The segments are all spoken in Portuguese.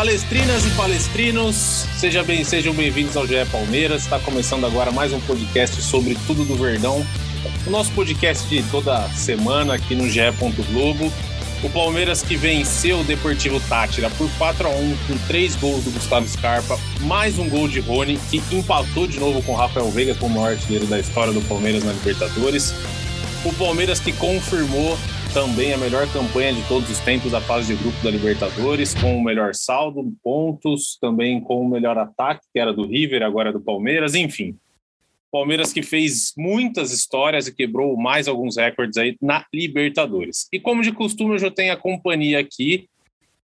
Palestrinas e palestrinos, seja bem, sejam bem-vindos ao GE Palmeiras. Está começando agora mais um podcast sobre tudo do Verdão. O nosso podcast de toda semana aqui no GE. Globo. O Palmeiras que venceu o Deportivo Tátira por 4 a 1 com três gols do Gustavo Scarpa, mais um gol de Rony, que empatou de novo com Rafael Veiga como maior artilheiro da história do Palmeiras na Libertadores. O Palmeiras que confirmou também a melhor campanha de todos os tempos da fase de grupo da Libertadores, com o melhor saldo, pontos, também com o melhor ataque, que era do River, agora é do Palmeiras, enfim. Palmeiras que fez muitas histórias e quebrou mais alguns recordes aí na Libertadores. E como de costume, eu já tenho a companhia aqui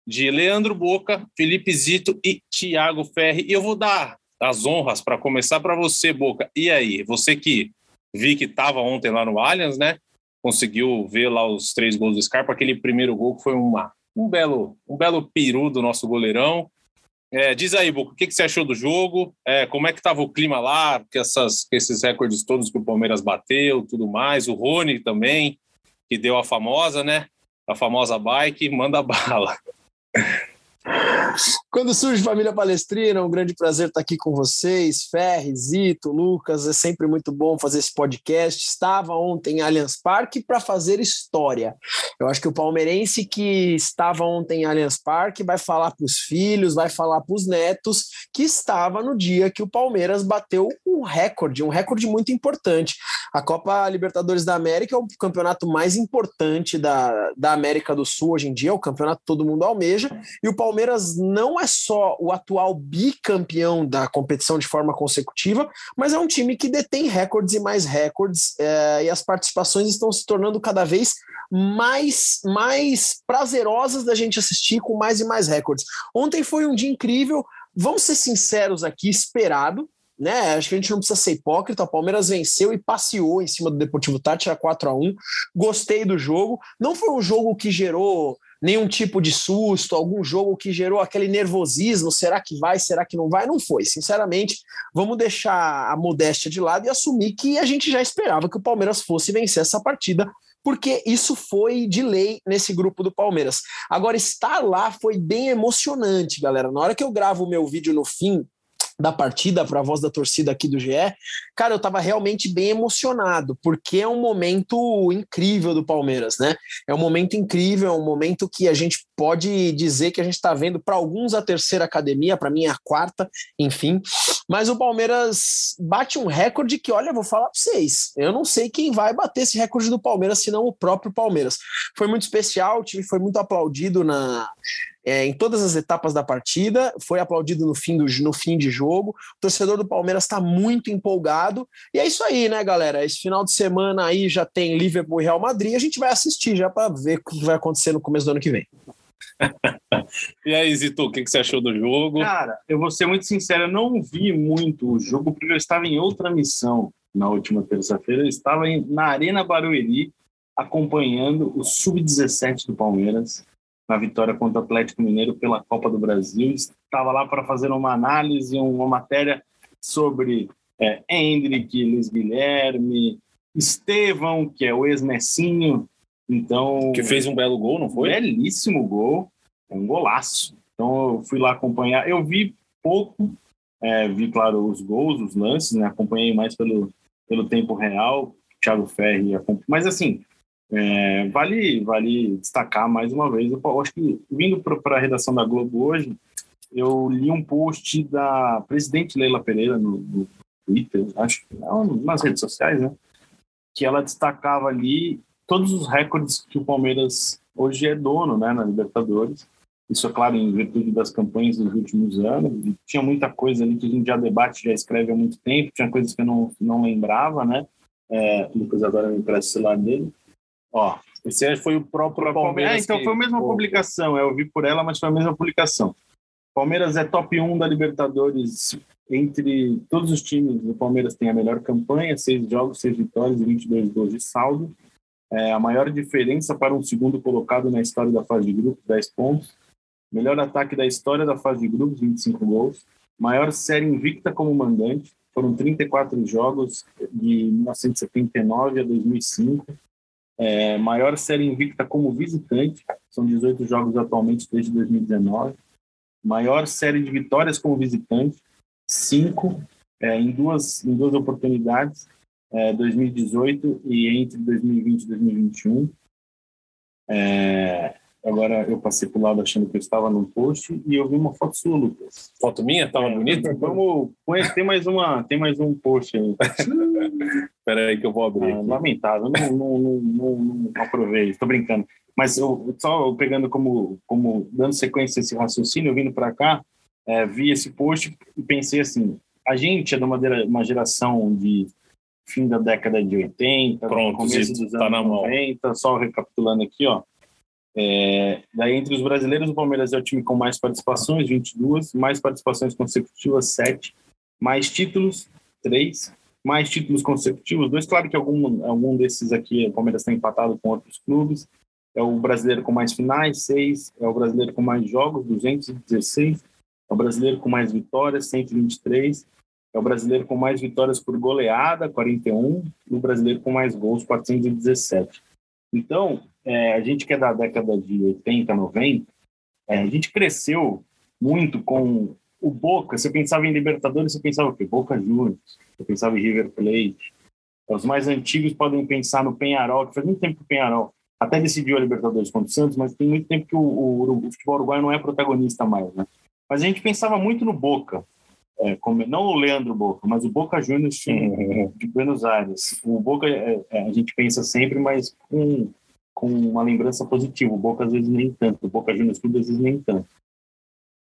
de Leandro Boca, Felipe Zito e Thiago Ferri. E eu vou dar as honras para começar para você, Boca. E aí, você que vi que estava ontem lá no Allianz, né? Conseguiu ver lá os três gols do Scarpa. Aquele primeiro gol que foi uma, um, belo, um belo peru do nosso goleirão. É, diz aí, Boca, o que, que você achou do jogo? É, como é que estava o clima lá? Que essas, esses recordes todos que o Palmeiras bateu, tudo mais. O Rony também, que deu a famosa, né? A famosa bike, manda bala. Quando surge Família Palestrina, é um grande prazer estar aqui com vocês, Ferri, Zito, Lucas, é sempre muito bom fazer esse podcast. Estava ontem em Allianz Parque para fazer história. Eu acho que o palmeirense que estava ontem em Allianz Parque vai falar para os filhos, vai falar para os netos que estava no dia que o Palmeiras bateu um recorde, um recorde muito importante. A Copa Libertadores da América é o campeonato mais importante da, da América do Sul hoje em dia, é o campeonato que todo mundo almeja, e o Palmeiras não é só o atual bicampeão da competição de forma consecutiva, mas é um time que detém recordes e mais recordes, é, e as participações estão se tornando cada vez mais, mais prazerosas da gente assistir, com mais e mais recordes. Ontem foi um dia incrível, vamos ser sinceros aqui, esperado, né? Acho que a gente não precisa ser hipócrita. O Palmeiras venceu e passeou em cima do Deportivo Tátira 4 a 1 Gostei do jogo. Não foi um jogo que gerou nenhum tipo de susto, algum jogo que gerou aquele nervosismo, será que vai, será que não vai? Não foi, sinceramente. Vamos deixar a modéstia de lado e assumir que a gente já esperava que o Palmeiras fosse vencer essa partida, porque isso foi de lei nesse grupo do Palmeiras. Agora, estar lá foi bem emocionante, galera. Na hora que eu gravo o meu vídeo no fim da partida para a voz da torcida aqui do GE, cara, eu estava realmente bem emocionado, porque é um momento incrível do Palmeiras, né? É um momento incrível, é um momento que a gente pode dizer que a gente está vendo para alguns a terceira academia, para mim é a quarta, enfim. Mas o Palmeiras bate um recorde que, olha, vou falar para vocês, eu não sei quem vai bater esse recorde do Palmeiras, senão o próprio Palmeiras. Foi muito especial, o time foi muito aplaudido na é, em todas as etapas da partida, foi aplaudido no fim, do, no fim de jogo. O torcedor do Palmeiras está muito empolgado. E é isso aí, né, galera? Esse final de semana aí já tem Liverpool e Real Madrid. A gente vai assistir já para ver o que vai acontecer no começo do ano que vem. e aí, Zito, o que, que você achou do jogo? Cara, eu vou ser muito sincero, eu não vi muito o jogo porque eu estava em outra missão na última terça-feira. Eu estava em, na Arena Barueri acompanhando o Sub-17 do Palmeiras na vitória contra o Atlético Mineiro pela Copa do Brasil. Estava lá para fazer uma análise, uma matéria sobre é, Hendrick, Luiz Guilherme, Estevão, que é o ex-Messinho. Então, que fez um belo gol, não foi? Belíssimo gol, um golaço. Então eu fui lá acompanhar. Eu vi pouco, é, vi, claro, os gols, os lances, né? acompanhei mais pelo, pelo tempo real, Thiago Ferri. Mas assim, é, vale, vale destacar mais uma vez, eu acho que vindo para a redação da Globo hoje, eu li um post da presidente Leila Pereira no, no Twitter, acho que nas redes sociais, né? Que ela destacava ali todos os recordes que o Palmeiras hoje é dono, né, na Libertadores. Isso é claro em virtude das campanhas dos últimos anos. E tinha muita coisa ali que a gente já debate, já escreve há muito tempo. Tinha coisas que eu não, não lembrava, né? É, Lucas agora me empresta o celular dele. Ó, Esse foi o próprio Palmeiras. É, então que- foi a mesma Pô, publicação. Eu vi por ela, mas foi a mesma publicação. Palmeiras é top 1 da Libertadores. Entre todos os times, o Palmeiras tem a melhor campanha, seis jogos, seis vitórias e 22 gols de saldo. É a maior diferença para um segundo colocado na história da fase de grupos, 10 pontos. Melhor ataque da história da fase de grupos, 25 gols. Maior série invicta como mandante, foram 34 jogos de 1979 a 2005. É, maior série invicta como visitante, são 18 jogos atualmente desde 2019. Maior série de vitórias como visitante, 5 é, em, duas, em duas oportunidades, é, 2018 e entre 2020 e 2021. É, agora eu passei para o lado achando que eu estava num post e eu vi uma foto sua, Lucas. Foto minha? Tava É, bonita? Vamos, tem mais uma, tem mais um post aí. Pera aí que eu vou abrir. Ah, lamentável, não, não, não, não, não aprovei, estou brincando. Mas eu, só pegando como, como dando sequência a esse raciocínio, eu vindo para cá, é, vi esse post e pensei assim: a gente é de uma, uma geração de fim da década de 80, Pronto, começo dos tá anos mão. 90, só recapitulando aqui, ó. É, daí, entre os brasileiros, o Palmeiras é o time com mais participações, 22, mais participações consecutivas, 7, mais títulos, 3, mais títulos consecutivos, dois. Claro que algum, algum desses aqui o Palmeiras está empatado com outros clubes. É o brasileiro com mais finais, 6. É o brasileiro com mais jogos, 216. É o brasileiro com mais vitórias, 123. É o brasileiro com mais vitórias por goleada, 41. E o brasileiro com mais gols, 417. Então, é, a gente que é da década de 80, 90, é, a gente cresceu muito com o Boca. Você pensava em Libertadores, você pensava o quê? Boca Juniors. Você pensava em River Plate. Os mais antigos podem pensar no Penharol, que faz muito tempo que o Penharol até decidiu a Libertadores contra o Santos, mas tem muito tempo que o, o, o futebol uruguaio não é protagonista mais, né? Mas a gente pensava muito no Boca, é, como, não o Leandro Boca, mas o Boca Juniors de, de Buenos Aires. O Boca é, é, a gente pensa sempre, mas com, com uma lembrança positiva. O Boca às vezes nem tanto, o Boca Juniors Clube às vezes nem tanto.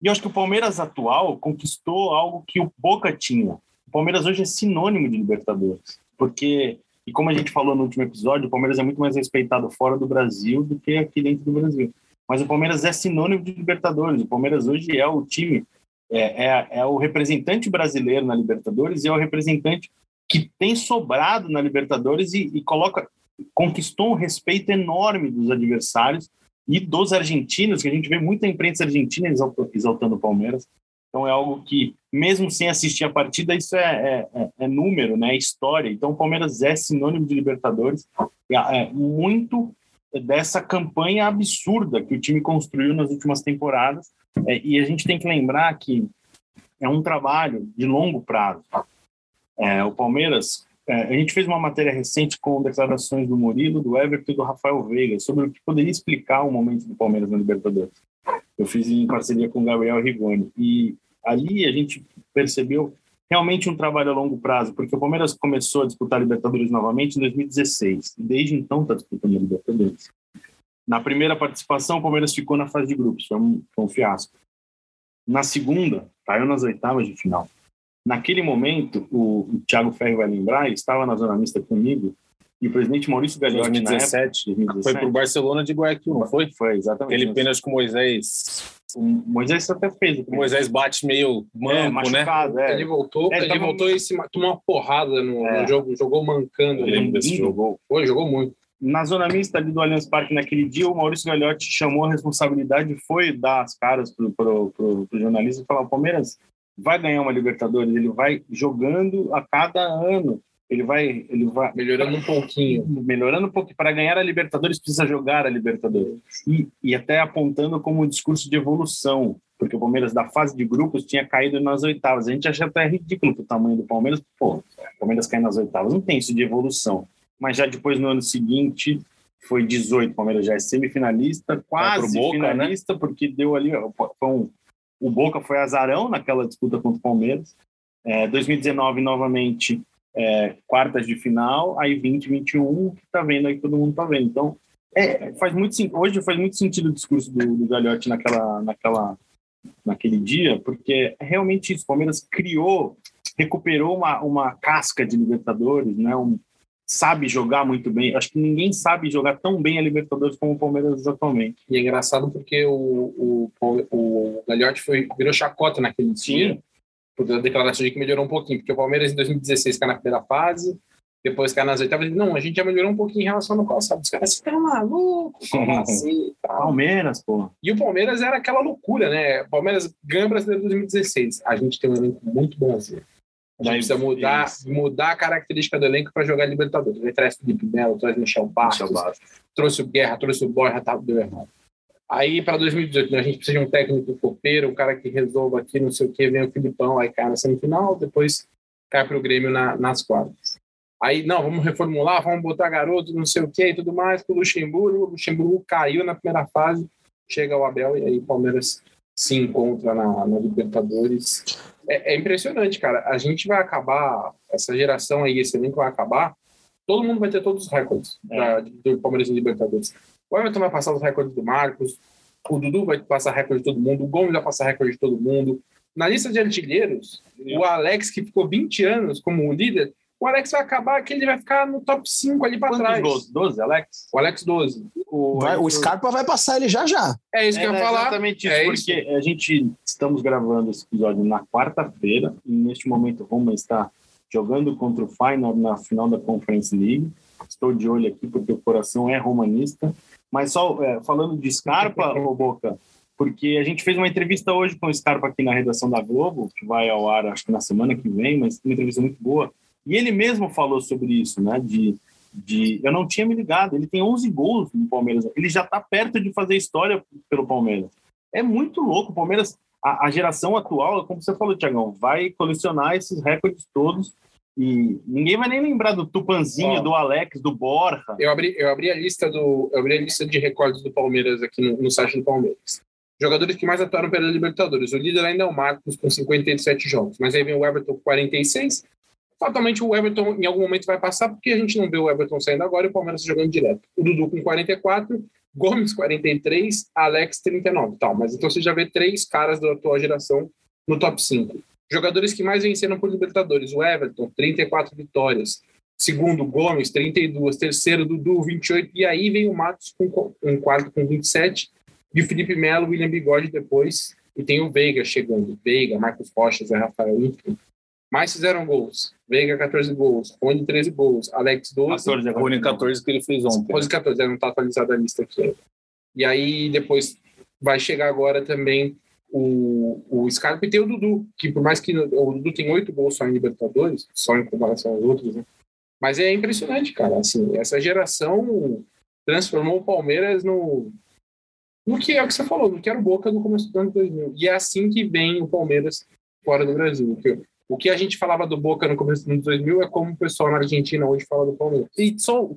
E eu acho que o Palmeiras atual conquistou algo que o Boca tinha. O Palmeiras hoje é sinônimo de Libertadores, porque e como a gente falou no último episódio, o Palmeiras é muito mais respeitado fora do Brasil do que aqui dentro do Brasil. Mas o Palmeiras é sinônimo de Libertadores. O Palmeiras hoje é o time, é, é, é o representante brasileiro na Libertadores e é o representante que tem sobrado na Libertadores e, e coloca, conquistou um respeito enorme dos adversários e dos argentinos, que a gente vê muita imprensa argentina exalta- exaltando o Palmeiras. Então é algo que, mesmo sem assistir a partida, isso é, é- é- é número, né? é história. Então o Palmeiras é sinônimo de Libertadores. É muito dessa campanha absurda que o time construiu nas últimas temporadas. É, e a gente tem que lembrar que é um trabalho de longo prazo. É, o Palmeiras, é, a gente fez uma matéria recente com declarações do Murilo, do Everton e do Rafael Veiga sobre o que poderia explicar o momento do Palmeiras na Libertadores. Eu fiz em parceria com o Gabriel Rigoni. E ali a gente percebeu realmente um trabalho a longo prazo, porque o Palmeiras começou a disputar a Libertadores novamente em 2016. E desde então está disputando a Libertadores. Na primeira participação, o Palmeiras ficou na fase de grupos, foi um, foi um fiasco. Na segunda, caiu nas oitavas de final. Naquele momento, o, o Thiago Ferri vai lembrar, ele estava na zona mista comigo, e o presidente Maurício Gagliotti, 2017, na época, 2017, Foi pro Barcelona de Guayaquil, não foi? Foi, exatamente. Aquele pênalti com o Moisés. O Moisés até fez. O Moisés bate meio é, manco, né? machucado, é. Ele voltou, É, ele tava- voltou e se tomou uma porrada no, É. no jogo, jogou mancando. Eu lembro desse jogo. Foi, jogou muito. Na zona mista ali do Allianz Parque naquele dia, o Maurício Gagliotti chamou a responsabilidade e foi dar as caras pro, pro jornalista e falar: o Palmeiras vai ganhar uma Libertadores, ele vai jogando a cada ano. Ele vai, ele vai Melhorando um pouquinho. melhorando um pouco. Para ganhar a Libertadores, precisa jogar a Libertadores. E, e até apontando como um discurso de evolução, porque o Palmeiras, da fase de grupos, tinha caído nas oitavas. A gente acha até ridículo o tamanho do Palmeiras. Pô, o Palmeiras cai nas oitavas, não tem isso de evolução. Mas já depois, no ano seguinte, foi 18. O Palmeiras já é semifinalista, quase Boca, finalista, porque deu ali. foi um- o Boca foi azarão naquela disputa contra o Palmeiras. É, 2019, novamente, é, quartas de final, aí 20, 21, que tá vendo aí todo mundo tá vendo. Então, é, faz muito hoje faz muito sentido o discurso do, do Gagliotti naquela, naquela, naquele dia, porque é realmente isso. O Palmeiras criou, recuperou uma, uma casca de Libertadores, né? Um, sabe jogar muito bem. Acho que ninguém sabe jogar tão bem a Libertadores como o Palmeiras atualmente. E é engraçado porque o, o, o Gagliotti foi, virou chacota naquele dia, por a declaração de que melhorou um pouquinho, porque o Palmeiras em 2016 cai na primeira fase, depois cai nas oitavas, não, a gente já melhorou um pouquinho em relação ao passado. Os caras, você tá maluco? Como assim? Palmeiras, pô. E o Palmeiras era aquela loucura, né? Palmeiras ganha brasileiro 2016. A gente tem um elenco muito bonzinho. A gente precisa mudar, isso. mudar a característica do elenco para jogar Libertadores. Ele traz Felipe Melo, traz Michel Bastos, trouxe o Guerra, trouxe o Borja, tá, deu errado. Aí para 2018, né, a gente precisa de um técnico copeiro, um cara que resolva aqui, não sei o que, vem o Filipão, aí cai na semifinal, depois cai para o Grêmio na- nas quartas. Aí, não, vamos reformular, vamos botar garoto, não sei o que e tudo mais, pro Luxemburgo. O Luxemburgo caiu na primeira fase, chega o Abel e aí o Palmeiras se encontra na, na Libertadores. É, é impressionante, cara. A gente vai acabar, essa geração aí, esse elenco vai acabar, todo mundo vai ter todos os recordes É. da- do Palmeiras em Libertadores. O Everton vai passar os recordes do Marcos, o Dudu vai passar recorde de todo mundo, o Gomes vai passar recorde de todo mundo. Na lista de artilheiros, o Alex, que ficou 20 anos como líder, o Alex vai acabar que ele vai ficar no top 5 ali para trás. gols? 12, Alex? O Alex 12. O, Vai- o Scarpa vai passar ele já já. É isso que eu ia falar. exatamente isso, É porque a gente estamos gravando esse episódio na quarta-feira e neste momento Roma está jogando contra o Feyenoord na final da Conference League. Estou de olho aqui porque o coração é romanista. Mas só é, falando de Scarpa, ô Boca, porque a gente fez uma entrevista hoje com o Scarpa aqui na redação da Globo, que vai ao ar acho que na semana que vem, mas uma entrevista muito boa. E ele mesmo falou sobre isso, né? De, de eu não tinha me ligado. Ele tem 11 gols no Palmeiras. Ele já está perto de fazer história pelo Palmeiras. É muito louco. O Palmeiras, a, a geração atual, como você falou, Tiagão, vai colecionar esses recordes todos. E ninguém vai nem lembrar do Tupanzinho, Ó. do Alex, do Borja. Eu abri, eu abri a lista do, eu abri a lista de recordes do Palmeiras aqui no, no site do Palmeiras. Jogadores que mais atuaram pela Libertadores. O líder ainda é o Marcos com 57 jogos, mas aí vem o Everton com 46. Fatalmente o Everton em algum momento vai passar porque a gente não vê o Everton saindo agora e o Palmeiras jogando direto. O Dudu com 44, Gomes 43, Alex 39. Tal, mas então você já vê três caras da atual geração no top 5. Jogadores que mais venceram por Libertadores. O Everton, 34 vitórias. Segundo, Gomes, 32. Terceiro, Dudu, 28. E aí vem o Matos com co- um quarto com 27. E o Felipe Melo, William Bigode depois. E tem o Veiga chegando. Veiga, Marcos Rocha, Zé Rafael. Mais fizeram gols. Veiga, 14 gols. Rony, 13 gols. Alex, 12. 14 agora. Rony 14 que ele fez ontem. 11 e 14, não está atualizada a lista aqui. E aí depois vai chegar agora também o, o Scarpa e tem o Dudu, que por mais que o Dudu tem oito gols só em Libertadores, só em comparação aos outros, né? Mas é impressionante, cara. Assim, essa geração transformou o Palmeiras no, no que é o que você falou, no que era o Boca no começo do ano 2000. E é assim que vem o Palmeiras fora do Brasil. O que a gente falava do Boca no começo do ano 2000 é como o pessoal na Argentina hoje fala do Palmeiras. E só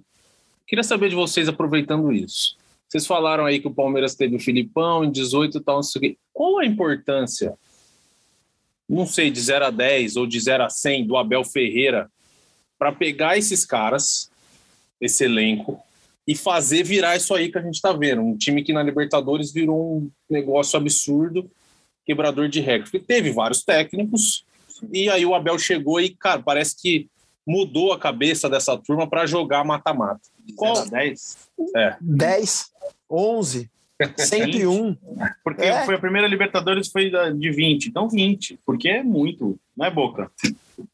queria saber de vocês, aproveitando isso. Vocês falaram aí que o Palmeiras teve o Filipão em 18 e tal, não sei. Qual a importância, não sei, de 0 a 10 ou de 0 a 100 do Abel Ferreira para pegar esses caras, esse elenco, e fazer virar isso aí que a gente está vendo? Um time que na Libertadores virou um negócio absurdo, quebrador de recorde. Teve vários técnicos, e aí o Abel chegou e, cara, parece que mudou a cabeça dessa turma para jogar mata-mata. Qual- 0 a 10. 10, 11, sempre um. Porque É. foi a primeira Libertadores foi de 20. Então 20, porque é muito, não é Boca?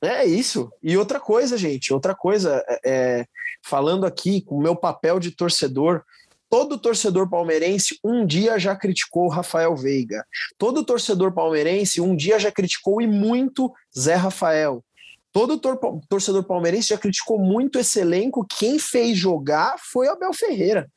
É isso. E outra coisa, gente, outra coisa, é, é, falando aqui com o meu papel de torcedor, todo torcedor palmeirense um dia já criticou Rafael Veiga. Todo torcedor palmeirense um dia já criticou e muito Zé Rafael. Todo tor- torcedor palmeirense já criticou muito esse elenco. Quem fez jogar foi Abel Ferreira.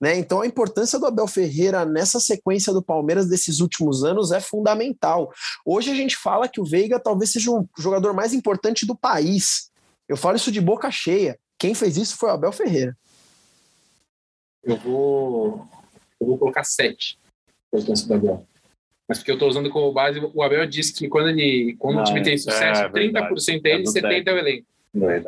Né? Então a importância do Abel Ferreira nessa sequência do Palmeiras desses últimos anos é fundamental. Hoje a gente fala que o Veiga talvez seja o jogador mais importante do país. Eu falo isso de boca cheia. Quem fez isso foi o Abel Ferreira. Eu vou, eu vou colocar 7 importância do Abel. Mas porque eu estou usando como base, o Abel disse que quando, ele, quando o time é- tem sucesso, é verdade. 30% é ele, É do 70% é o elenco.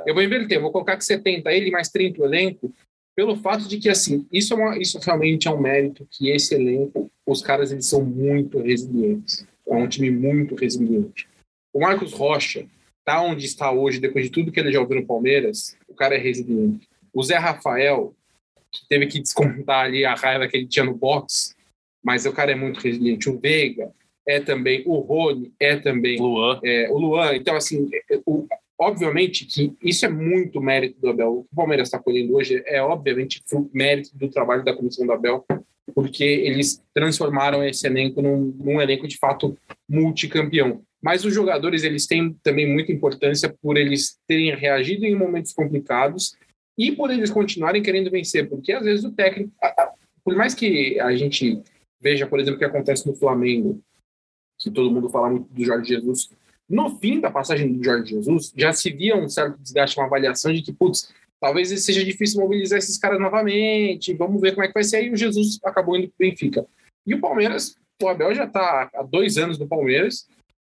Eu vou inverter, eu vou colocar que 70 ele mais 30 o elenco, pelo fato de que, assim, isso, é uma, isso realmente é um mérito que esse elenco, os caras, eles são muito resilientes. É um time muito resiliente. O Marcos Rocha, tá onde está hoje, depois de tudo que ele já ouviu no Palmeiras, o cara é resiliente. O Zé Rafael, que teve que descontar ali a raiva que ele tinha no box, mas o cara é muito resiliente. O Veiga é também, o Rony é também, Luan. é, o Luan. Então, assim, é, o- obviamente que isso é muito mérito do Abel. O que o Palmeiras está colhendo hoje é, obviamente, mérito do trabalho da comissão do Abel, porque eles transformaram esse elenco num, num elenco de fato multicampeão. Mas os jogadores eles têm também muita importância por eles terem reagido em momentos complicados e por eles continuarem querendo vencer, porque às vezes o técnico, por mais que a gente veja, por exemplo, o que acontece no Flamengo, que todo mundo fala muito do Jorge Jesus, no fim da passagem do Jorge Jesus, já se via um certo desgaste, uma avaliação de que, putz, talvez seja difícil mobilizar esses caras novamente, vamos ver como é que vai ser. Aí o Jesus acabou indo para o Benfica. E o Palmeiras, o Abel já está há dois anos no Palmeiras,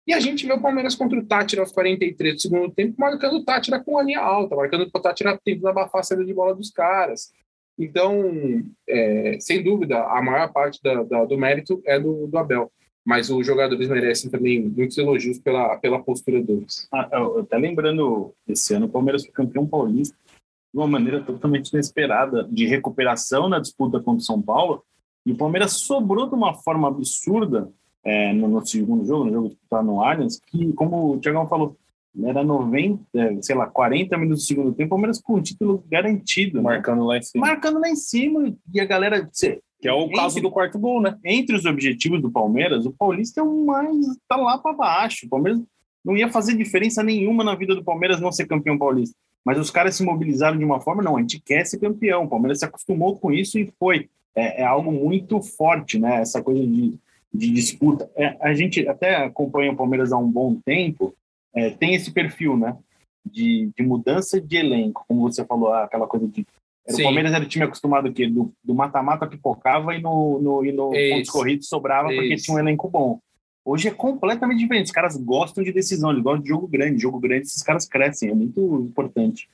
e a gente vê o Palmeiras contra o Tátira aos 43 do segundo tempo, marcando o Tátira com a linha alta, marcando o Tátira tentando abafar a saída de bola dos caras. Então, é, sem dúvida, a maior parte da- da- do mérito é do, do Abel. Mas os jogadores merecem também muitos elogios pela, pela postura deles. Ah, eu- até lembrando, esse ano o Palmeiras foi campeão paulista de uma maneira totalmente inesperada, de recuperação na disputa contra o São Paulo, e o Palmeiras sobrou de uma forma absurda é, no, no segundo jogo, no jogo que está no Allianz, que, como o Tiagão falou, era 90, é, sei lá, 40 minutos do segundo tempo, o Palmeiras com o título garantido, né? Marcando lá em cima. marcando lá em cima, e a galera... cê- Que é o caso do quarto gol, né? entre os objetivos do Palmeiras, o Paulista é o mais tá lá para baixo. O Palmeiras não ia fazer diferença nenhuma na vida do Palmeiras não ser campeão paulista. Mas os caras se mobilizaram de uma forma, não, a gente quer ser campeão. O Palmeiras se acostumou com isso e foi. É, é algo muito forte, né? Essa coisa de, de disputa. É, a gente até acompanha o Palmeiras há um bom tempo, é, tem esse perfil, né? De, de mudança de elenco, como você falou, ah, aquela coisa de era o. Palmeiras era o time acostumado que do mata-mata pipocava e no, no, e no Isso. pontos corridos sobrava porque Isso. tinha um elenco bom. Hoje é completamente diferente. Os caras gostam de decisão, eles gostam de jogo grande. Jogo grande, esses caras crescem, é muito importante.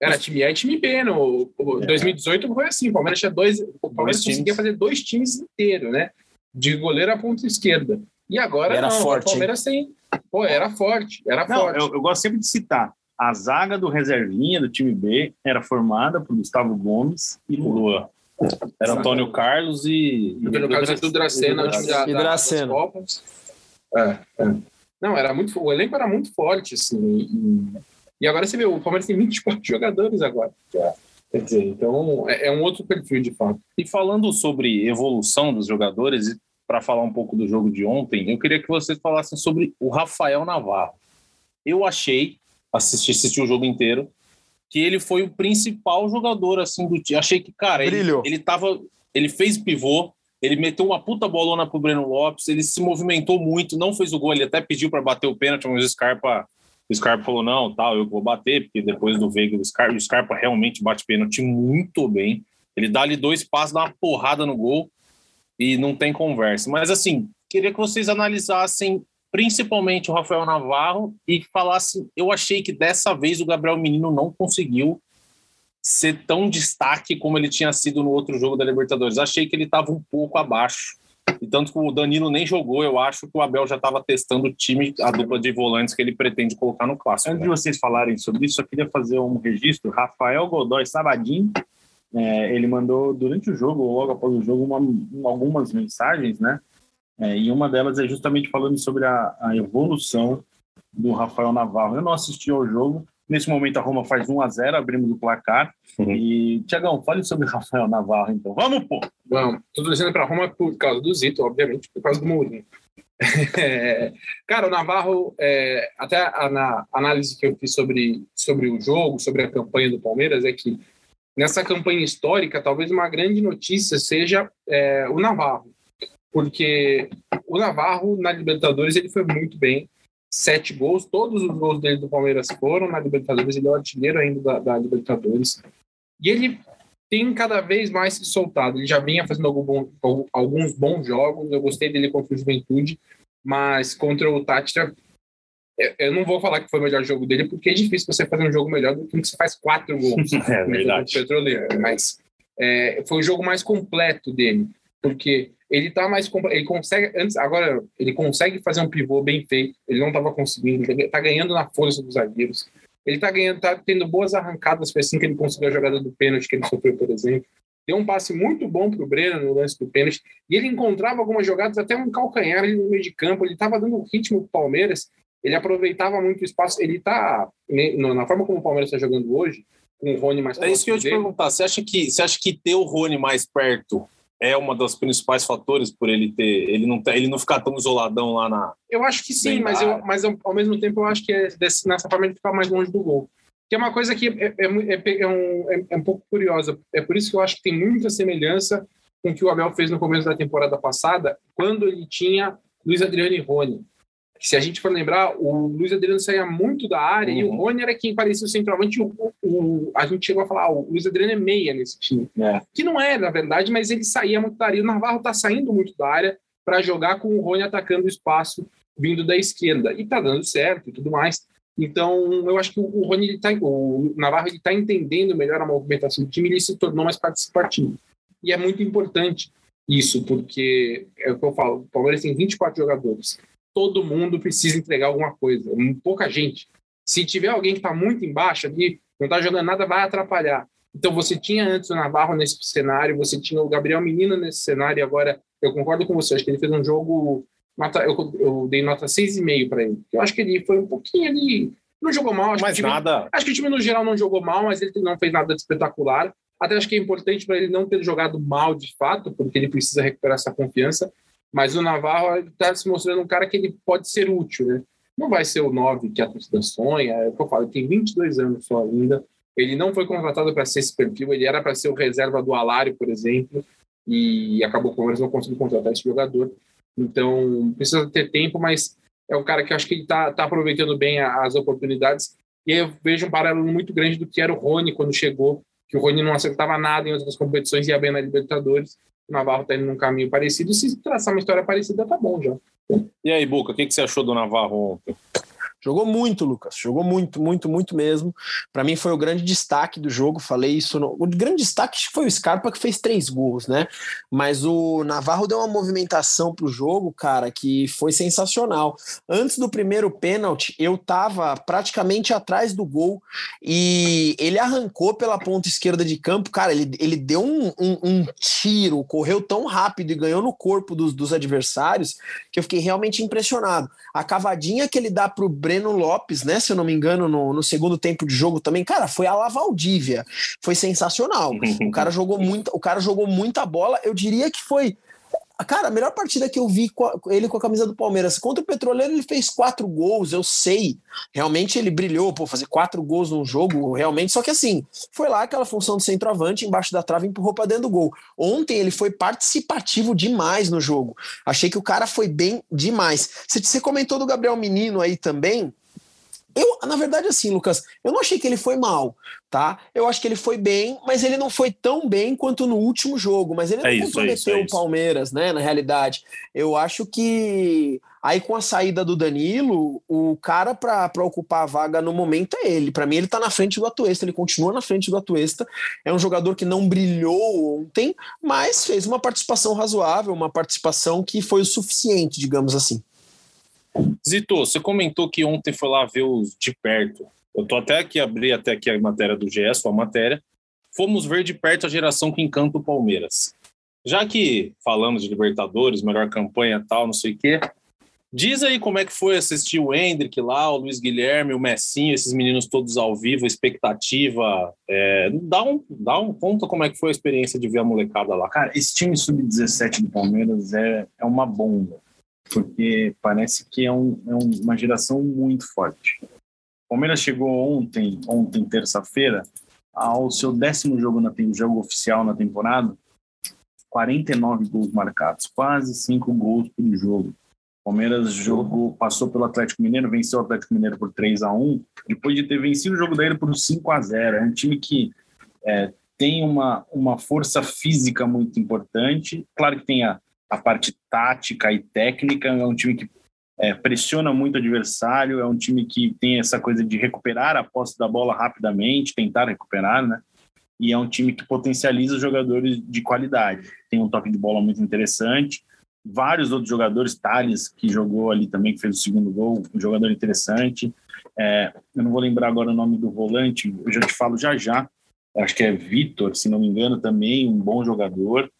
Era time A e time B. No o 2018 foi assim: o Palmeiras tinha dois. O Palmeiras times. conseguia fazer dois times inteiros, né? De goleiro a ponta esquerda. E agora Era não, forte, o Palmeiras tem. Pô, era forte, era Não, forte. eu, eu gosto sempre de citar. A zaga do reservinha do time B era formada por Gustavo Gomes e. Lua. Era Antônio Carlos e. Porque no caso do Dracena, o time da, E da, das Dracena. Copas. É, é. Não, era muito, o elenco era muito forte, assim. E, e agora você vê, o Palmeiras tem 24 jogadores agora. Quer dizer, então é, é um outro perfil de fato. E falando sobre evolução dos jogadores, e para falar um pouco do jogo de ontem, eu queria que vocês falassem sobre o Rafael Navarro. Eu achei, assisti, assisti o jogo inteiro, que ele foi o principal jogador assim do time. Achei que, cara, ele, ele tava. Ele fez pivô, ele meteu uma puta bolona pro Breno Lopes, ele se movimentou muito, não fez o gol, ele até pediu para bater o pênalti, mas o Scarpa, o Scarpa falou: não, tal, eu que vou bater, porque depois do Veiga, o Scarpa, o Scarpa realmente bate pênalti muito bem. Ele dá ali dois passos, dá uma porrada no gol e não tem conversa. Mas assim, queria que vocês analisassem principalmente o Rafael Navarro e falassem. Eu achei que dessa vez o Gabriel Menino não conseguiu ser tão destaque como ele tinha sido no outro jogo da Libertadores. Achei que ele estava um pouco abaixo. E tanto que o Danilo nem jogou, eu acho que o Abel já estava testando o time, a dupla de volantes que ele pretende colocar no clássico. Antes né? de vocês falarem sobre isso, eu queria fazer um registro. Rafael Godoy Sabadim, é, ele mandou durante o jogo, ou logo após o jogo, uma- um- algumas mensagens, né? É, e uma delas é justamente falando sobre a, a evolução do Rafael Navarro. Eu não assisti ao jogo. Nesse momento, a Roma faz 1 a 0 abrimos o placar. Uhum. E, Tiagão, fale sobre Rafael Navarro, então. Vamos, pô! Vamos, tô torcendo para Roma por causa do Zito, obviamente, por causa do Mourinho. É, cara, o Navarro, é, até a, na análise que eu fiz sobre, sobre o jogo, sobre a campanha do Palmeiras, é que nessa campanha histórica, talvez uma grande notícia seja é, o Navarro, porque o Navarro na Libertadores ele foi muito bem, sete gols, todos os gols dele do Palmeiras foram na Libertadores, ele é o artilheiro ainda da, da Libertadores, e ele tem cada vez mais se soltado. Ele já vinha fazendo algum alguns bons jogos. Eu gostei dele contra o Juventude, mas contra o Tátira, eu- não vou falar que foi o melhor jogo dele, porque é difícil você fazer um jogo melhor do que um que você faz quatro gols. É no verdade. Petroleiro. Mas é, foi o jogo mais completo dele, porque ele tá mais ele consegue antes agora ele consegue fazer um pivô bem feito. Ele não estava conseguindo, ele tá ganhando na força dos zagueiros. Ele tá ganhando, tá tendo boas arrancadas, foi assim que ele conseguiu a jogada do pênalti que ele sofreu, por exemplo. Deu um passe muito bom pro Breno no lance do pênalti. E ele encontrava algumas jogadas, até um calcanhar ali no meio de campo. Ele estava dando ritmo pro Palmeiras. Ele aproveitava muito o espaço. Ele tá, né, na forma como o Palmeiras está jogando hoje, com o Rony mais É isso que eu ia te dele, perguntar. Você acha que você acha que ter o Rony mais perto é uma das principais fatores por ele ter ele não ele não ficar tão isoladão lá na Eu acho que sim, mas, eu, mas eu- ao mesmo tempo eu acho que é desse- nessa forma ele fica mais longe do gol. Que é uma coisa que é, é, é pe- é um, é- é um pouco curiosa. É por isso que eu acho que tem muita semelhança com o que o Abel fez no começo da temporada passada, quando ele tinha Luiz Adriano e Rony. Se a gente for lembrar, o Luiz Adriano saía muito da área e o Uhum. Rony era quem parecia o centroavante. O, o- a gente chegou a falar, ah, o Luiz Adriano é meia nesse time É. que não é, na verdade, mas ele saía muito da área. O Navarro está saindo muito da área para jogar com o Rony atacando o espaço vindo da esquerda. E está dando certo e tudo mais. Então, eu acho que o Rony, ele tá, o Navarro está entendendo melhor a movimentação do time e ele se tornou mais participativo. E é muito importante isso, porque é o que eu falo: o Palmeiras tem 24 jogadores. Todo mundo precisa entregar alguma coisa, pouca gente. Se tiver alguém que está muito embaixo ali, não está jogando nada, vai atrapalhar. Então você tinha antes o Navarro nesse cenário, você tinha o Gabriel Menino nesse cenário, e agora eu concordo com você, acho que ele fez um jogo. Eu, eu dei nota 6,5 para ele. Eu acho que ele foi um pouquinho ali. Não jogou mal, acho, que o, mais time, nada. acho que o time no geral não jogou mal, mas ele não fez nada de espetacular. Até acho que é importante para ele não ter jogado mal de fato, porque ele precisa recuperar essa confiança. Mas o Navarro está se mostrando um cara que ele pode ser útil, né? Não vai ser o 9 que a torcida sonha, é o que eu falo, ele tem 22 anos só ainda. Ele não foi contratado para ser esse perfil, ele era para ser o reserva do Alário, por exemplo, e acabou com eles não conseguiu contratar esse jogador. Então, precisa ter tempo, mas é um cara que acho que ele está tá aproveitando bem as oportunidades. E eu vejo um paralelo muito grande do que era o Rony quando chegou, que o Rony não acertava nada em outras competições, ia bem na Libertadores. Navarro está indo num caminho parecido. Se traçar uma história parecida, tá bom já. E aí, Boca, o que, que você achou do Navarro ontem? Jogou muito, Lucas. Jogou muito, muito, muito mesmo. Para mim foi o grande destaque do jogo. Falei isso. No... O grande destaque foi o Scarpa que fez três gols, né? Mas o Navarro deu uma movimentação pro jogo, cara, que foi sensacional. Antes do primeiro pênalti, eu tava praticamente atrás do gol e ele arrancou pela ponta esquerda de campo. Cara, ele, ele deu um, um, um tiro, correu tão rápido e ganhou no corpo dos, dos adversários que eu fiquei realmente impressionado. A cavadinha que ele dá pro Breno Lopes, né? Se eu não me engano, no, no segundo tempo de jogo também, cara, foi a La Valdívia. Foi sensacional. O cara jogou muito, o cara jogou muita bola. Eu diria que foi. Cara, a melhor partida que eu vi com a- ele com a camisa do Palmeiras. Contra o Petroleiro, ele fez quatro gols, eu sei. Realmente ele brilhou, pô, fazer quatro gols num jogo, realmente. Só que assim, foi lá aquela função de centroavante, embaixo da trave, empurrou pra dentro do gol. Ontem ele foi participativo demais no jogo. Achei que o cara foi bem demais. Você, você comentou do Gabriel Menino aí também. Eu, na verdade, assim, Lucas, eu não achei que ele foi mal, tá? Eu acho que ele foi bem, mas ele não foi tão bem quanto no último jogo. Mas ele É não isso, é comprometeu isso, é o. Palmeiras, né? Na realidade, eu acho que aí com a saída do Danilo, o cara para ocupar a vaga no momento é ele. Para mim, ele tá na frente do Atuesta, ele continua na frente do Atuesta. É um jogador que não brilhou ontem, mas fez uma participação razoável, uma participação que foi o suficiente, digamos assim. Zito, você comentou que ontem foi lá ver os de perto. Eu tô até aqui, abri até aqui a matéria do GE, sua matéria. Fomos ver de perto a geração que encanta o Palmeiras. Já que falamos de Libertadores, melhor campanha tal, não sei o quê, diz aí como é que foi assistir o Hendrick lá, o Luiz Guilherme, o Messinho, esses meninos todos ao vivo, expectativa. é, dá, um, dá um conta como é que foi a experiência de ver a molecada lá. Cara, esse time sub-17 do Palmeiras é, é uma bomba, porque parece que é, um- é um- uma geração muito forte. O Palmeiras chegou ontem, ontem terça-feira, ao seu décimo jogo, na, jogo oficial na temporada, 49 gols marcados, quase 5 gols por jogo. O Palmeiras jogou, passou pelo Atlético Mineiro, venceu o Atlético Mineiro por 3 a 1 depois de ter vencido o jogo dele por 5 a 0 É um time que é, tem uma, uma força física muito importante. Claro que tem a, a parte tática e técnica, é um time que é, pressiona muito o adversário, é um time que tem essa coisa de recuperar a posse da bola rapidamente, tentar recuperar, né? E é um time que potencializa os jogadores de qualidade. Tem um toque de bola muito interessante. Vários outros jogadores, Thales, que jogou ali também, que fez o segundo gol, um jogador interessante. É, eu não vou lembrar agora o nome do volante, eu já te falo já já. Acho que é Vitor, se não me engano, também um bom jogador.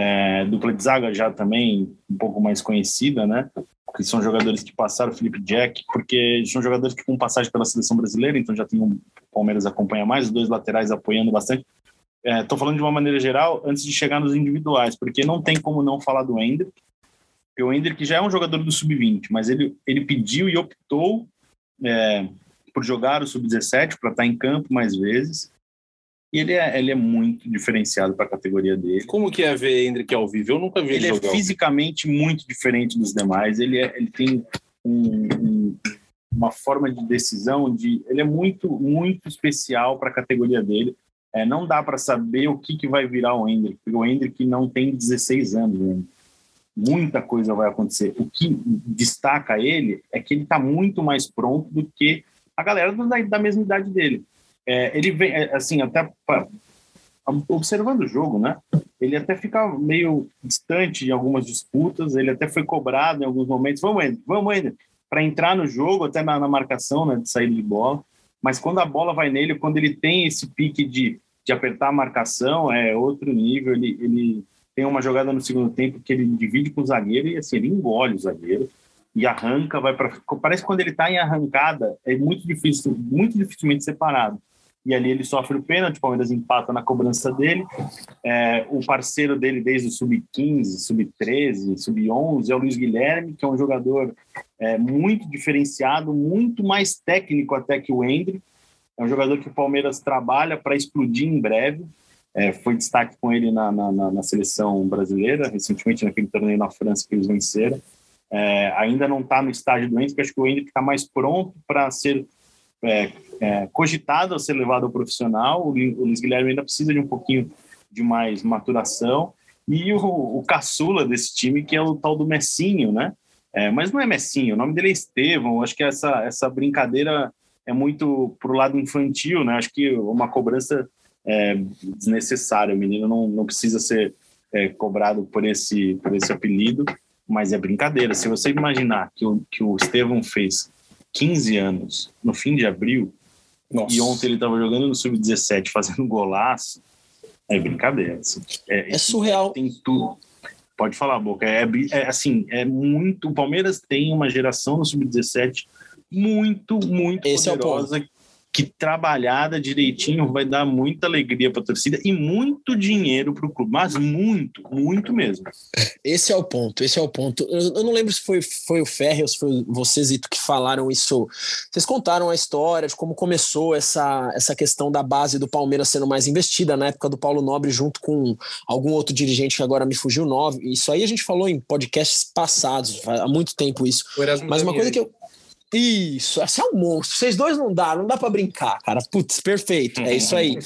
É, dupla de zaga já também um pouco mais conhecida, né? Que são jogadores que passaram, Felipe Jack, porque são jogadores que com passagem pela seleção brasileira, então já tem um Palmeiras acompanha mais, os dois laterais apoiando bastante. Estou é, falando de uma maneira geral, antes de chegar nos individuais, porque não tem como não falar do Ender, porque o Ender que já é um jogador do sub-20, mas ele, ele pediu e optou é, por jogar o sub-17 para estar tá em campo mais vezes. E ele é, ele é muito diferenciado para a categoria dele. Como que é ver Hendrick ao vivo? Eu nunca vi ele. Ele é fisicamente muito diferente dos demais. Ele, é, ele tem um, um, uma forma de decisão de. Ele é muito, muito especial para a categoria dele. É, não dá para saber o que, que vai virar o Hendrick, porque o Hendrick não tem 16 anos. Né? Muita coisa vai acontecer. O que destaca ele é que ele está muito mais pronto do que a galera da, da mesma idade dele. É, ele vem, é, assim, até observando o jogo, né? Ele até fica meio distante em algumas disputas, ele até foi cobrado em alguns momentos. Vamos, Ender, vamos, Ender, para entrar no jogo, até na, na, marcação, né, de saída de bola. Mas quando a bola vai nele, quando ele tem esse pique de, de apertar a marcação, é outro nível. Ele, ele tem uma jogada no segundo tempo que ele divide com o zagueiro e assim, ele engole o zagueiro e arranca, vai para. Parece que quando ele está em arrancada, é muito difícil, muito dificilmente separado e ali ele sofre o pênalti, o Palmeiras empata na cobrança dele. É, o parceiro dele desde o sub-15, sub-13, sub-11 é o Luiz Guilherme, que é um jogador é, muito diferenciado, muito mais técnico até que o Hendry. É um jogador que o Palmeiras trabalha para explodir em breve. É, foi destaque com ele na, na, na, seleção brasileira, recentemente naquele torneio na França que eles venceram. É, ainda não está no estágio do Hendrick, acho que o Hendrick está mais pronto para ser é, é, cogitado a ser levado ao profissional. O, o Luiz Guilherme ainda precisa de um pouquinho de mais maturação. E o, o caçula desse time, que é o tal do Messinho, né? É, mas não é Messinho, o nome dele é Estevão. Acho que essa, essa brincadeira é muito pro lado infantil, né? Acho que uma cobrança é desnecessária. O menino não, não precisa ser é, cobrado por esse, por esse apelido, mas é brincadeira. Se você imaginar que o, que o Estevão fez 15 anos no fim de abril, Nossa. e ontem ele estava jogando no Sub-17 fazendo golaço, é brincadeira. Assim. É, é, surreal. Tem tudo. Pode falar, Boca. É, é, assim, é muito. O Palmeiras tem uma geração no Sub-17 muito, muito Esse poderosa. É o ponto que trabalhada direitinho vai dar muita alegria para a torcida e muito dinheiro para o clube, mas muito, muito mesmo. Esse é o ponto, esse é o ponto. Eu, eu não lembro se foi, foi o Ferre ou se foi vocês, Ito, que falaram isso. Vocês contaram a história de como começou essa, essa questão da base do Palmeiras sendo mais investida na época do Paulo Nobre, junto com algum outro dirigente que agora me fugiu o nome. Isso aí a gente falou em podcasts passados, há muito tempo isso. Mas uma coisa que eu isso, esse é um monstro. Vocês dois não dá, não dá para brincar, cara. Putz, perfeito. É isso aí.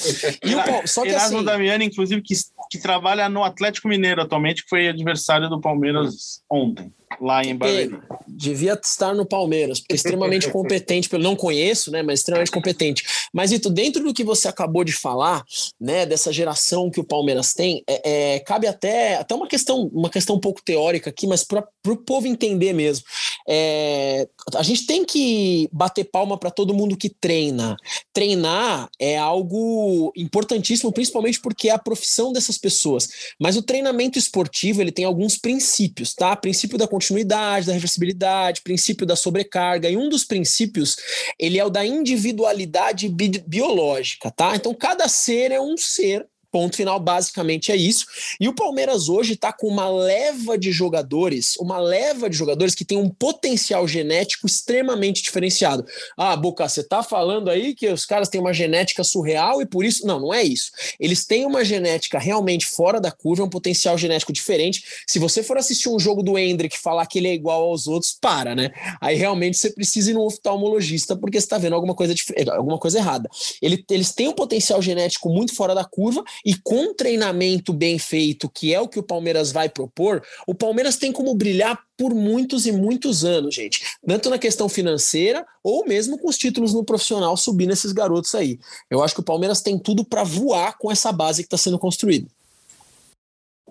E o, só que Erasmo assim, Damiani, inclusive, que, que trabalha no Atlético Mineiro atualmente, que foi adversário do Palmeiras ontem lá em Barueri. Devia estar no Palmeiras, porque é extremamente competente, pelo não conheço, né, mas extremamente competente. Mas Ito, dentro do que você acabou de falar, né, dessa geração que o Palmeiras tem, é, é cabe até até uma questão uma questão um pouco teórica aqui, mas para o povo entender mesmo. É, a gente tem que bater palma para todo mundo que treina. Treinar é algo importantíssimo, principalmente porque é a profissão dessas pessoas. Mas o treinamento esportivo ele tem alguns princípios, tá? Princípio da continuidade, da reversibilidade, princípio da sobrecarga, e um dos princípios, ele é o da individualidade bi biológica, tá? Então, cada ser é um ser Ponto final, basicamente é isso. E o Palmeiras hoje está com uma leva de jogadores, uma leva de jogadores que tem um potencial genético extremamente diferenciado. Ah, Boca, você está falando aí que os caras têm uma genética surreal e por isso. Não, não é isso. Eles têm uma genética realmente fora da curva, um potencial genético diferente. Se você for assistir um jogo do Hendrick e falar que ele é igual aos outros, para, né? Aí realmente você precisa ir no oftalmologista porque você está vendo alguma coisa, alguma coisa errada. Ele, eles têm um potencial genético muito fora da curva e com treinamento bem feito, que é o que o Palmeiras vai propor, o Palmeiras tem como brilhar por muitos e muitos anos, gente. Tanto na questão financeira ou mesmo com os títulos no profissional subindo esses garotos aí. Eu acho que o Palmeiras tem tudo para voar com essa base que está sendo construída.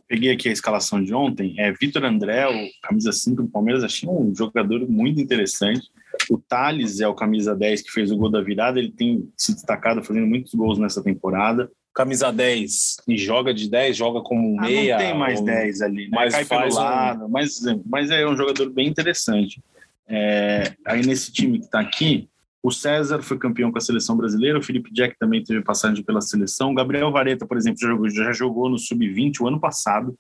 Peguei aqui a escalação de ontem. É Vitor André, o camisa 5 do Palmeiras, achei um jogador muito interessante. o Thales é o camisa 10 que fez o gol da virada, ele tem se destacado fazendo muitos gols nessa temporada. Camisa 10 e joga de 10, joga como um Ah, meia. não tem mais ou- 10 ali, né? mas Cai faz pelo um- lado, mas, mas é um jogador bem interessante. É, aí nesse time que está aqui, o César foi campeão com a seleção brasileira, o Felipe Jack também teve passagem pela seleção, o Gabriel Vareta, por exemplo, já jogou, já jogou no Sub-20 o ano passado.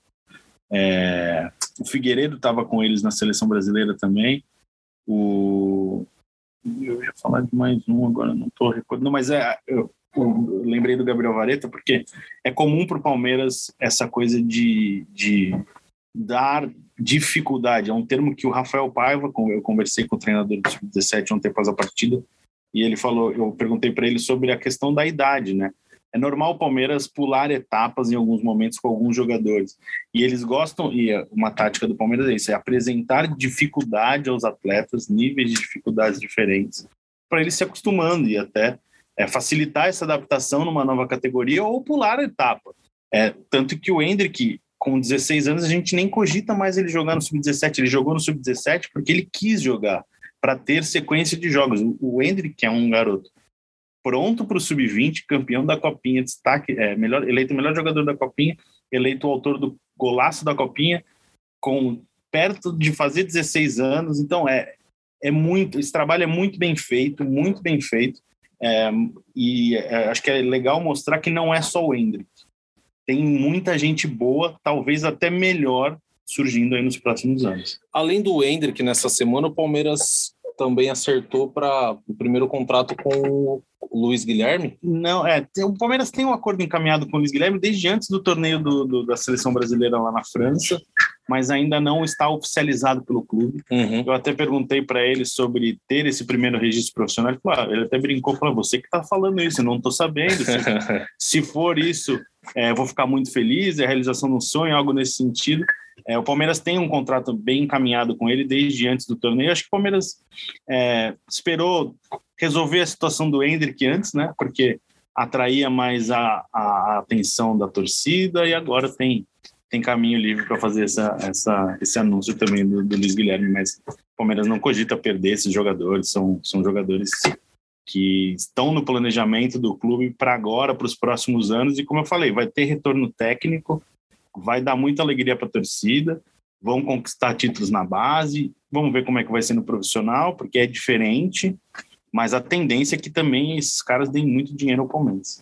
É, o Figueiredo estava com eles na seleção brasileira também. O eu ia falar de mais um agora, não estou recordando, mas é eu, lembrei do Gabriel Vareta porque é comum para o Palmeiras essa coisa de, de dar dificuldade. É um termo que o Rafael Paiva, eu conversei com o treinador do Sub-17 ontem após a partida, e ele falou, eu perguntei para ele sobre a questão da idade, né? É normal o Palmeiras pular etapas em alguns momentos com alguns jogadores. E eles gostam, e é uma tática do Palmeiras é isso, é apresentar dificuldade aos atletas, níveis de dificuldades diferentes, para eles se acostumando e até é, facilitar essa adaptação numa nova categoria ou pular a etapa. É, tanto que o Hendrick, com 16 anos, a gente nem cogita mais ele jogar no Sub-17. Ele jogou no Sub-17 porque ele quis jogar, para ter sequência de jogos. O- Hendrick é um garoto pronto para o Sub-20, campeão da Copinha, destaque, é, melhor, eleito o melhor jogador da Copinha, eleito o autor do golaço da Copinha, com perto de fazer 16 anos. Então, é, é muito, esse trabalho é muito bem feito, muito bem feito. É, e é, acho que é legal mostrar que não é só o Hendrick. Tem muita gente boa, talvez até melhor, surgindo aí nos próximos anos. Além do Hendrick, nessa semana, o Palmeiras também acertou para o primeiro contrato com o Luiz Guilherme. Não, é, o Palmeiras tem um acordo encaminhado com o Luiz Guilherme desde antes do torneio do- do- da seleção brasileira lá na França, mas ainda não está oficializado pelo clube. Uhum. Eu até perguntei para ele sobre ter esse primeiro registro profissional. Ele, falou, ah, ele até brincou, falou: você que está falando isso, eu não estou sabendo. Se, se for isso, é, vou ficar muito feliz. É a realização de um sonho, algo nesse sentido. É, o Palmeiras tem um contrato bem encaminhado com ele desde antes do torneio. Acho que o Palmeiras é, esperou resolver a situação do Hendrick antes, né? Porque atraía mais a, a atenção da torcida e agora tem, tem caminho livre para fazer essa, essa, esse anúncio também do, do Luiz Guilherme. Mas o Palmeiras não cogita perder esses jogadores, são, são jogadores que estão no planejamento do clube para agora, para os próximos anos. E como eu falei, vai ter retorno técnico, vai dar muita alegria para a torcida, vão conquistar títulos na base, vamos ver como é que vai ser no profissional, porque é diferente, mas a tendência é que também esses caras deem muito dinheiro ao Palmeiras.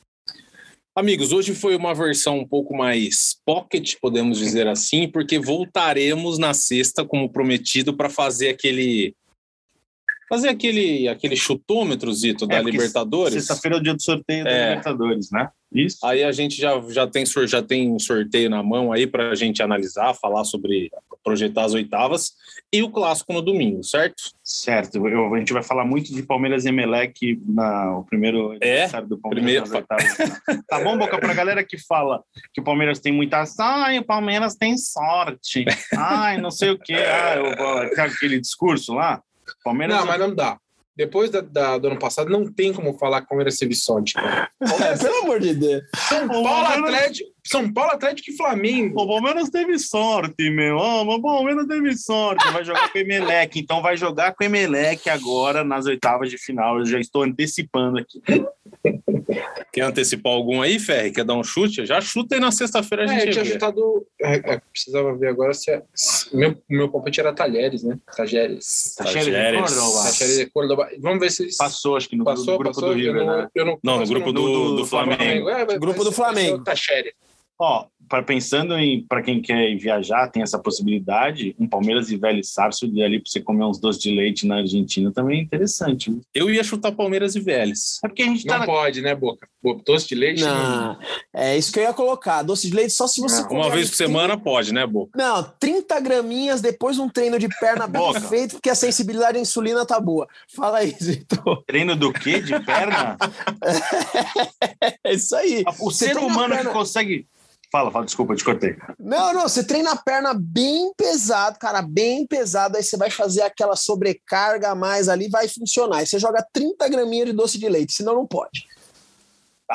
Amigos, hoje foi uma versão um pouco mais pocket, podemos dizer assim, porque voltaremos na sexta, como prometido, para fazer aquele. Fazer aquele, aquele chutômetro, Zito, da É, Libertadores. Sexta-feira é o dia do sorteio da É. Libertadores, né? Isso. Aí a gente já, já, tem, já tem um sorteio na mão aí para a gente analisar, falar sobre projetar as oitavas e o clássico no domingo, certo? Certo. Eu- a gente vai falar muito de Palmeiras e Emelec na o primeiro aniversário do Palmeiras. Primeiro- tá bom, Boca? Pra galera que fala que o Palmeiras tem muita. Ai, o Palmeiras tem sorte. Ai, não sei o quê. Ah, eu, aquele discurso lá. Palmeiras Não, mas não dá. Depois da, da- do ano passado, não tem como falar o Palmeiras teve sorte. cara. É, pelo amor de Deus. São Paulo Atlético, São Paulo Atlético e Flamengo. O Palmeiras teve sorte, meu. Mas o Palmeiras teve sorte. Vai jogar com o Emelec. Então vai jogar com o Emelec agora nas oitavas de final. Eu já estou antecipando aqui. Quer antecipar algum aí, Ferri? Quer dar um chute? Já chuta aí na sexta-feira a É, gente eu tinha vê. chutado. é, é, precisava ver agora se. é- se- meu, meu palpite era Talheres, né? Tá cheio de Tajeres. Córdoba. Talheres de Córdoba. Vamos ver se eles. Passou, acho que no, Passou, grupo passou. do River, eu não, né? eu não, Não, no grupo do, do- do do Flamengo. É, Grupo do Flamengo. Tacheres. Ó, para pensando em para quem quer viajar, tem essa possibilidade. Um Palmeiras e Vélez Sarsfield ali para você comer uns doces de leite na Argentina também é interessante. viu? Eu ia chutar Palmeiras e Vélez. É porque a gente tá Não na... pode, né, Boca? Bo- Doce de leite? Não, é isso que eu ia colocar. Doce de leite só se você Não, Uma vez por 30 semana pode, né, Boca? Não, 30 graminhas depois de um treino de perna bem feito, porque a sensibilidade à insulina tá boa. Fala aí, Zito. treino do quê? De perna? É isso aí. o Você ser humano perna- que consegue. Fala, fala, desculpa, eu te cortei. Não, não, você treina a perna bem pesado, cara, bem pesado, aí você vai fazer aquela sobrecarga a mais ali, vai funcionar. Aí você joga 30 graminhas de doce de leite, senão não pode.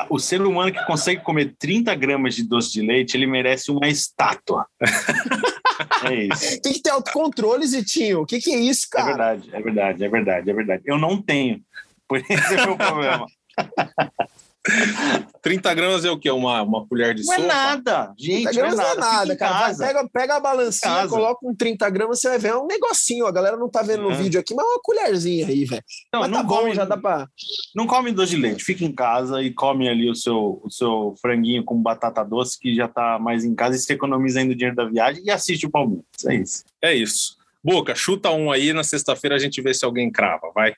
o ser humano que consegue comer 30 gramas de doce de leite, ele merece uma estátua. é isso. Tem que ter autocontrole, Zitinho. O que, que é isso, É cara? verdade, é verdade, é verdade, é verdade. Eu não tenho. Por esse é o meu problema. 30 gramas é o quê? Uma, uma colher de Não é sopa? nada, gente, 30 não é gramas não é nada. nada, cara. Casa. pega, pega a balancinha, coloca um 30 gramas, você vai ver. É um negocinho. A galera não tá vendo no É. vídeo aqui, mas é uma colherzinha aí, velho. Não, Mas não tá bom, come, já dá pra. não come doce de leite, fica em casa e come ali o seu, o seu franguinho com batata doce, que já tá mais em casa, e se economiza ainda o dinheiro da viagem e assiste o Palmeiras. É isso. É isso. Boca, chuta um aí, na sexta-feira a gente vê se alguém crava, vai.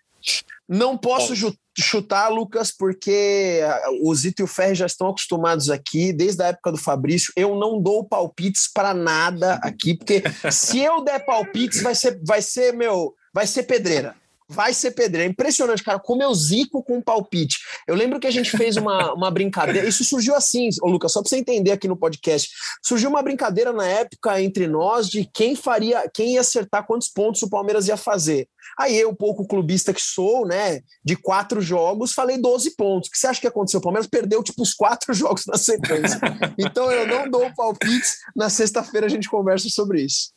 Não posso chutar, Lucas, porque ah, o Zito e o Ferri já estão acostumados aqui, desde a época do Fabrício. Eu não dou palpites para nada aqui, porque se eu der palpites, vai ser, vai ser, meu, vai ser pedreira. Vai ser pedreira. É impressionante, cara, como eu zico com palpite. Eu lembro que a gente fez uma, uma brincadeira. Isso surgiu assim, ô Lucas, só para você entender aqui no podcast. Surgiu uma brincadeira na época entre nós de quem faria, quem ia acertar quantos pontos o Palmeiras ia fazer. Aí eu, pouco clubista que sou, né, de quatro jogos, falei 12 pontos. O que você acha que aconteceu? O Palmeiras perdeu, tipo, os quatro jogos na sequência. Então eu não dou palpites. Na sexta-feira a gente conversa sobre isso.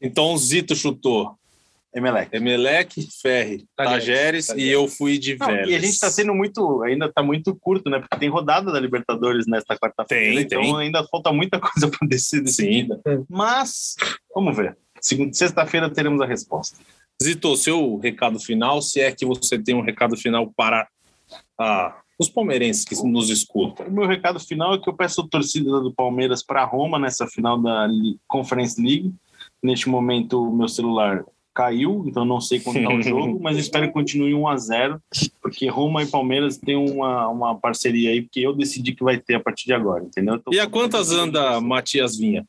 Então o Zito chutou Emelec. Emelec, Ferri, Tajeres, Tajeres, Tajeres. e eu fui de Não, Vélez. e a gente tá sendo muito, ainda tá muito curto, né? Porque tem rodada da Libertadores nesta quarta-feira, Tem, então tem. ainda falta muita coisa para descer decidida. Mas, vamos ver. Sexta-feira teremos a resposta. Zito, seu recado final, se é que você tem um recado final para ah, os palmeirenses que nos escutam. O meu recado final é que eu peço a torcida do Palmeiras para Roma nessa final da Conference League. Neste momento, o meu celular caiu, então não sei quando está o jogo, mas espero que continue 1 a 0 porque Roma e Palmeiras têm uma, uma parceria aí, porque eu decidi que vai ter a partir de agora, entendeu? E a quantas anda Matias Vinha?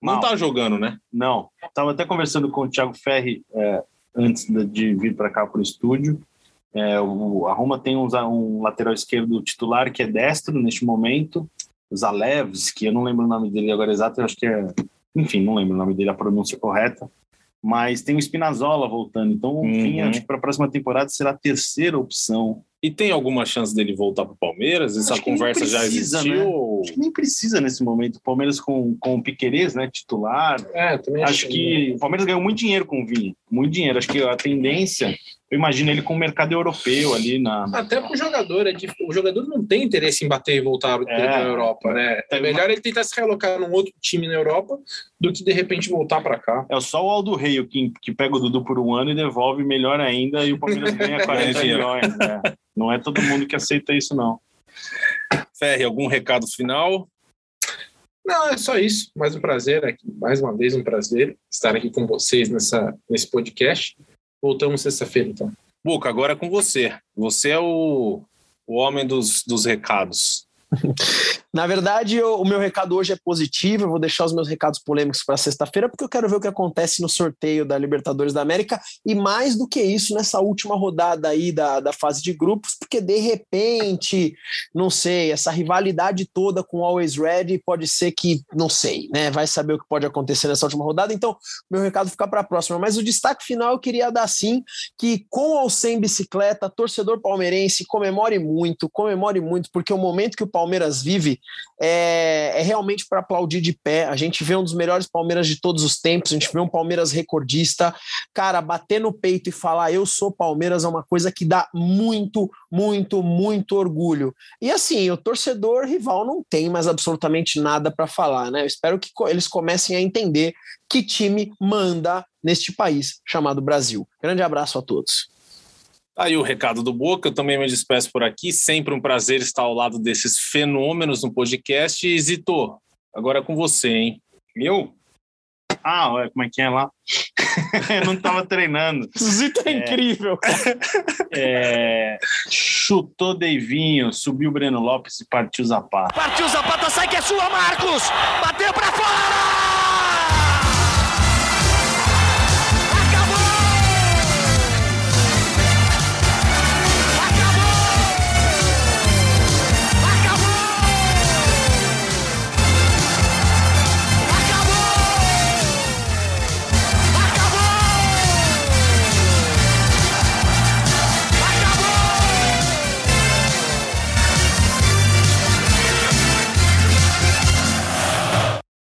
Não Mal. tá jogando, né? Não. Estava até conversando com o Thiago Ferri é, antes de, vir para cá para o estúdio. É, o, a Roma tem um, um lateral esquerdo titular que é destro neste momento, Zalewski, eu não lembro o nome dele agora exato, eu acho que é. Enfim, não lembro o nome dele, a pronúncia correta. Mas tem o Spinazzola voltando, então o Uhum. Vinha, acho que para a próxima temporada será a terceira opção. E tem alguma chance dele voltar para o Palmeiras? Essa Acho que nem conversa já precisa, existiu? né? Acho que nem precisa nesse momento. O Palmeiras com, com o Piquerez, né, titular, É, também Acho que o Palmeiras ganhou muito dinheiro com o Vinha, muito dinheiro. Acho que a tendência, eu imagino ele com o mercado europeu ali na. Até pro jogador, é o jogador não tem interesse em bater e voltar É. para a Europa, né? É melhor ele tentar se realocar num outro time na Europa do que de repente voltar para cá. É só o Aldo Rei que, que pega o Dudu por um ano e devolve melhor ainda, e o Palmeiras ganha 40 dinheiro. milhões. né? Não é todo mundo que aceita isso, não. Ferri, algum recado final? Não, é só isso. Mais um prazer aqui, mais uma vez um prazer estar aqui com vocês nessa, nesse podcast. Voltamos sexta-feira, então. Boca, agora é com você. Você é o, o homem dos, dos recados. Na verdade, eu- o meu recado hoje é positivo. Eu vou deixar os meus recados polêmicos para sexta-feira, porque eu quero ver o que acontece no sorteio da Libertadores da América e mais do que isso, nessa última rodada aí da, da fase de grupos, porque de repente, não sei, essa rivalidade toda com o Always Ready pode ser que, não sei, né? Vai saber o que pode acontecer nessa última rodada. Então, meu recado fica para a próxima. Mas o destaque final eu queria dar sim que com ou sem bicicleta, torcedor palmeirense, comemore muito, comemore muito, porque o momento que o Palmeiras vive é, é realmente para aplaudir de pé. A gente vê um dos melhores Palmeiras de todos os tempos, a gente vê um Palmeiras recordista. Cara, bater no peito e falar eu sou Palmeiras é uma coisa que dá muito, muito, muito orgulho. E assim, o torcedor rival não tem mais absolutamente nada para falar, né? Eu espero que eles comecem a entender que time manda neste país chamado Brasil. Grande abraço a todos. Tá Aí o recado do Boca, eu também me despeço por aqui. Sempre um prazer estar ao lado desses fenômenos no podcast. E Zito, agora é com você, hein? Eu? Ah, ué, como é que é lá? eu não estava treinando. Zito é incrível. É, chutou Deivinho, subiu Breno Lopes e partiu Zapata. Partiu Zapata, sai que é sua, Marcos! Bateu pra fora!